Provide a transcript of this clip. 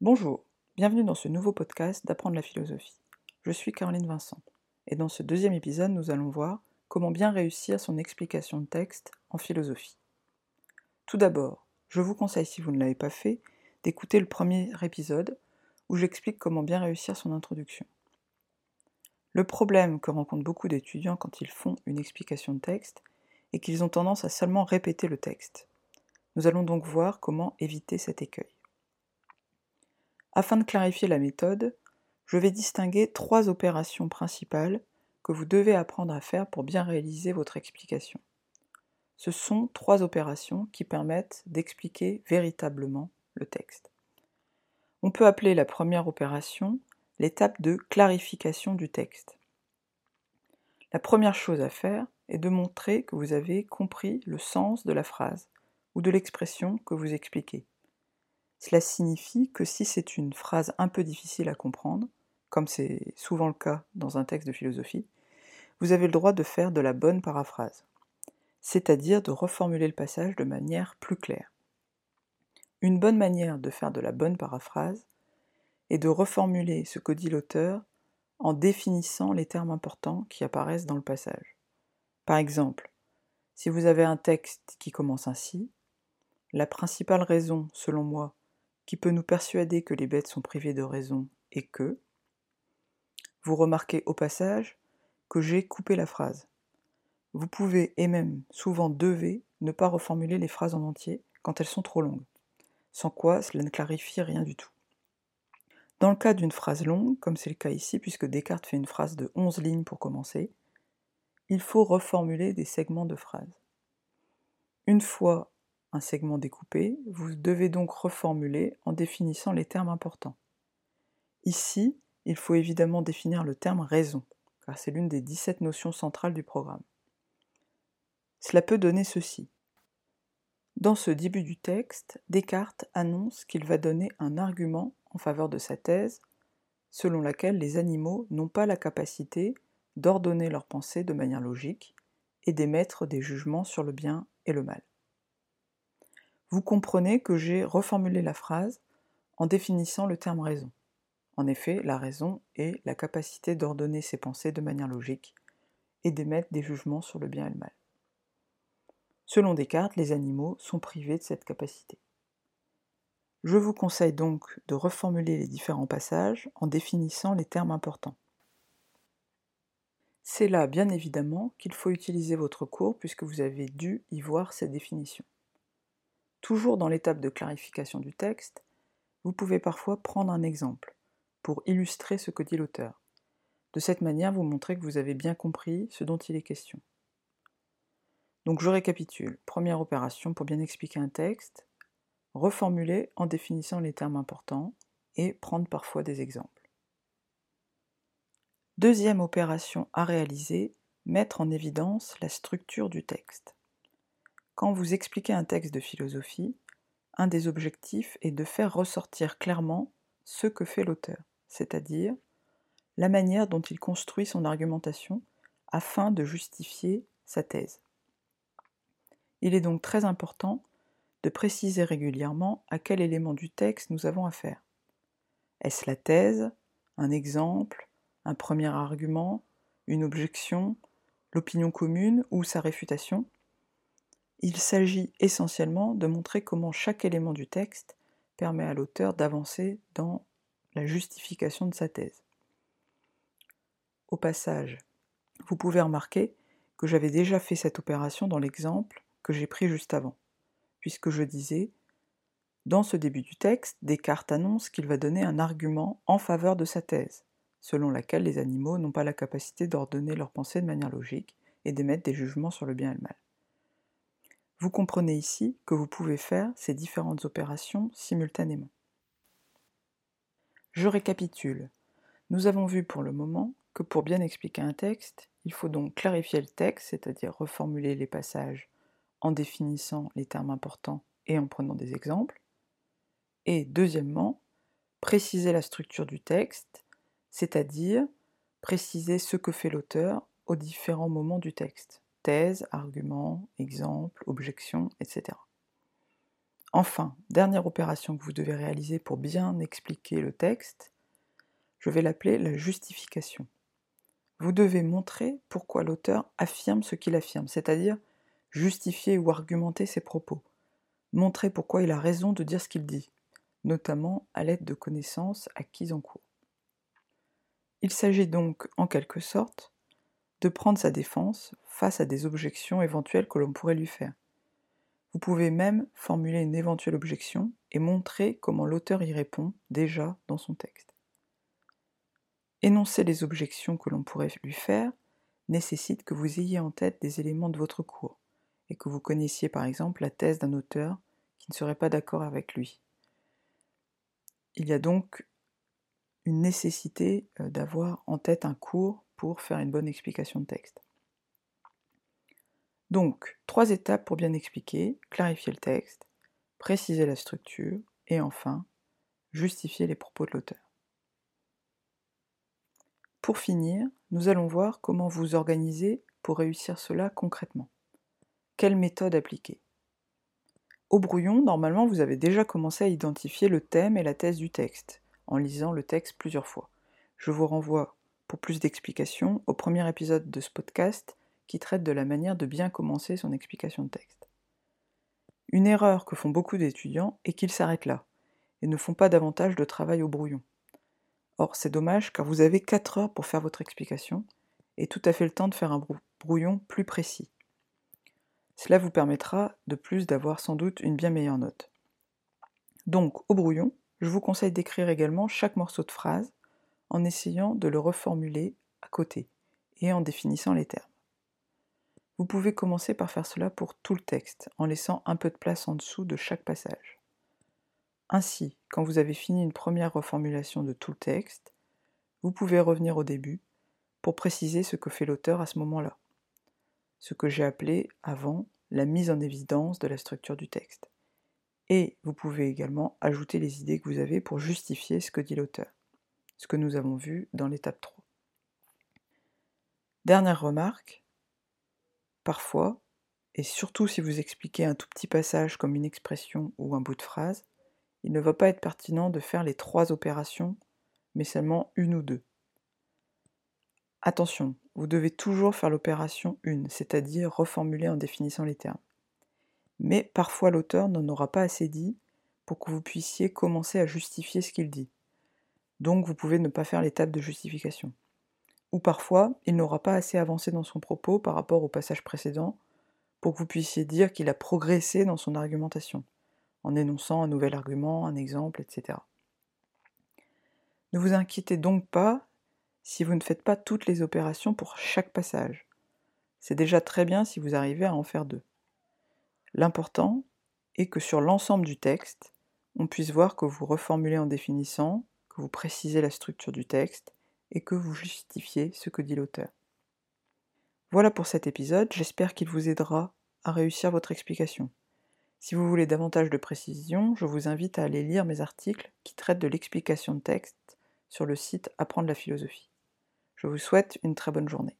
Bonjour, bienvenue dans ce nouveau podcast d'apprendre la philosophie. Je suis Caroline Vincent et dans ce deuxième épisode, nous allons voir comment bien réussir son explication de texte en philosophie. Tout d'abord, je vous conseille, si vous ne l'avez pas fait, d'écouter le premier épisode où j'explique comment bien réussir son introduction. Le problème que rencontrent beaucoup d'étudiants quand ils font une explication de texte est qu'ils ont tendance à seulement répéter le texte. Nous allons donc voir comment éviter cet écueil. Afin de clarifier la méthode, je vais distinguer trois opérations principales que vous devez apprendre à faire pour bien réaliser votre explication. Ce sont trois opérations qui permettent d'expliquer véritablement le texte. On peut appeler la première opération l'étape de clarification du texte. La première chose à faire est de montrer que vous avez compris le sens de la phrase ou de l'expression que vous expliquez. Cela signifie que si c'est une phrase un peu difficile à comprendre, comme c'est souvent le cas dans un texte de philosophie, vous avez le droit de faire de la bonne paraphrase, c'est-à-dire de reformuler le passage de manière plus claire. Une bonne manière de faire de la bonne paraphrase est de reformuler ce que dit l'auteur en définissant les termes importants qui apparaissent dans le passage. Par exemple, si vous avez un texte qui commence ainsi, la principale raison, selon moi, qui peut nous persuader que les bêtes sont privées de raison et que, vous remarquez au passage que j'ai coupé la phrase. Vous pouvez, et même souvent devez, ne pas reformuler les phrases en entier quand elles sont trop longues, sans quoi cela ne clarifie rien du tout. Dans le cas d'une phrase longue, comme c'est le cas ici, puisque Descartes fait une phrase de 11 lignes pour commencer, il faut reformuler des segments de phrases. Une fois un segment découpé, vous devez donc reformuler en définissant les termes importants. Ici, il faut évidemment définir le terme raison, car c'est l'une des 17 notions centrales du programme. Cela peut donner ceci. Dans ce début du texte, Descartes annonce qu'il va donner un argument en faveur de sa thèse, selon laquelle les animaux n'ont pas la capacité d'ordonner leurs pensées de manière logique et d'émettre des jugements sur le bien et le mal vous comprenez que j'ai reformulé la phrase en définissant le terme raison. En effet, la raison est la capacité d'ordonner ses pensées de manière logique et d'émettre des jugements sur le bien et le mal. Selon Descartes, les animaux sont privés de cette capacité. Je vous conseille donc de reformuler les différents passages en définissant les termes importants. C'est là, bien évidemment, qu'il faut utiliser votre cours puisque vous avez dû y voir cette définition. Toujours dans l'étape de clarification du texte, vous pouvez parfois prendre un exemple pour illustrer ce que dit l'auteur. De cette manière, vous montrez que vous avez bien compris ce dont il est question. Donc je récapitule. Première opération pour bien expliquer un texte, reformuler en définissant les termes importants et prendre parfois des exemples. Deuxième opération à réaliser, mettre en évidence la structure du texte. Quand vous expliquez un texte de philosophie, un des objectifs est de faire ressortir clairement ce que fait l'auteur, c'est-à-dire la manière dont il construit son argumentation afin de justifier sa thèse. Il est donc très important de préciser régulièrement à quel élément du texte nous avons affaire. Est-ce la thèse, un exemple, un premier argument, une objection, l'opinion commune ou sa réfutation? Il s'agit essentiellement de montrer comment chaque élément du texte permet à l'auteur d'avancer dans la justification de sa thèse. Au passage, vous pouvez remarquer que j'avais déjà fait cette opération dans l'exemple que j'ai pris juste avant, puisque je disais Dans ce début du texte, Descartes annonce qu'il va donner un argument en faveur de sa thèse, selon laquelle les animaux n'ont pas la capacité d'ordonner leurs pensées de manière logique et d'émettre des jugements sur le bien et le mal. Vous comprenez ici que vous pouvez faire ces différentes opérations simultanément. Je récapitule. Nous avons vu pour le moment que pour bien expliquer un texte, il faut donc clarifier le texte, c'est-à-dire reformuler les passages en définissant les termes importants et en prenant des exemples. Et deuxièmement, préciser la structure du texte, c'est-à-dire préciser ce que fait l'auteur aux différents moments du texte thèse, argument, exemple, objection, etc. Enfin, dernière opération que vous devez réaliser pour bien expliquer le texte, je vais l'appeler la justification. Vous devez montrer pourquoi l'auteur affirme ce qu'il affirme, c'est-à-dire justifier ou argumenter ses propos, montrer pourquoi il a raison de dire ce qu'il dit, notamment à l'aide de connaissances acquises en cours. Il s'agit donc, en quelque sorte, de prendre sa défense face à des objections éventuelles que l'on pourrait lui faire. Vous pouvez même formuler une éventuelle objection et montrer comment l'auteur y répond déjà dans son texte. Énoncer les objections que l'on pourrait lui faire nécessite que vous ayez en tête des éléments de votre cours et que vous connaissiez par exemple la thèse d'un auteur qui ne serait pas d'accord avec lui. Il y a donc une nécessité euh, d'avoir en tête un cours pour faire une bonne explication de texte. Donc, trois étapes pour bien expliquer, clarifier le texte, préciser la structure et enfin, justifier les propos de l'auteur. Pour finir, nous allons voir comment vous organiser pour réussir cela concrètement. Quelle méthode appliquer? Au brouillon, normalement, vous avez déjà commencé à identifier le thème et la thèse du texte, en lisant le texte plusieurs fois. Je vous renvoie, pour plus d'explications, au premier épisode de ce podcast qui traite de la manière de bien commencer son explication de texte. Une erreur que font beaucoup d'étudiants est qu'ils s'arrêtent là, et ne font pas davantage de travail au brouillon. Or, c'est dommage car vous avez 4 heures pour faire votre explication, et tout à fait le temps de faire un brouillon plus précis. Cela vous permettra de plus d'avoir sans doute une bien meilleure note. Donc, au brouillon, je vous conseille d'écrire également chaque morceau de phrase en essayant de le reformuler à côté et en définissant les termes. Vous pouvez commencer par faire cela pour tout le texte, en laissant un peu de place en dessous de chaque passage. Ainsi, quand vous avez fini une première reformulation de tout le texte, vous pouvez revenir au début pour préciser ce que fait l'auteur à ce moment-là, ce que j'ai appelé avant la mise en évidence de la structure du texte et vous pouvez également ajouter les idées que vous avez pour justifier ce que dit l'auteur, ce que nous avons vu dans l'étape 3. Dernière remarque, parfois, et surtout si vous expliquez un tout petit passage comme une expression ou un bout de phrase, il ne va pas être pertinent de faire les trois opérations, mais seulement une ou deux. Attention, vous devez toujours faire l'opération 1, c'est-à-dire reformuler en définissant les termes mais parfois l'auteur n'en aura pas assez dit pour que vous puissiez commencer à justifier ce qu'il dit. Donc vous pouvez ne pas faire l'étape de justification. Ou parfois, il n'aura pas assez avancé dans son propos par rapport au passage précédent pour que vous puissiez dire qu'il a progressé dans son argumentation, en énonçant un nouvel argument, un exemple, etc. Ne vous inquiétez donc pas si vous ne faites pas toutes les opérations pour chaque passage. C'est déjà très bien si vous arrivez à en faire deux. L'important est que sur l'ensemble du texte, on puisse voir que vous reformulez en définissant, vous précisez la structure du texte et que vous justifiez ce que dit l'auteur. Voilà pour cet épisode, j'espère qu'il vous aidera à réussir votre explication. Si vous voulez davantage de précision, je vous invite à aller lire mes articles qui traitent de l'explication de texte sur le site Apprendre la philosophie. Je vous souhaite une très bonne journée.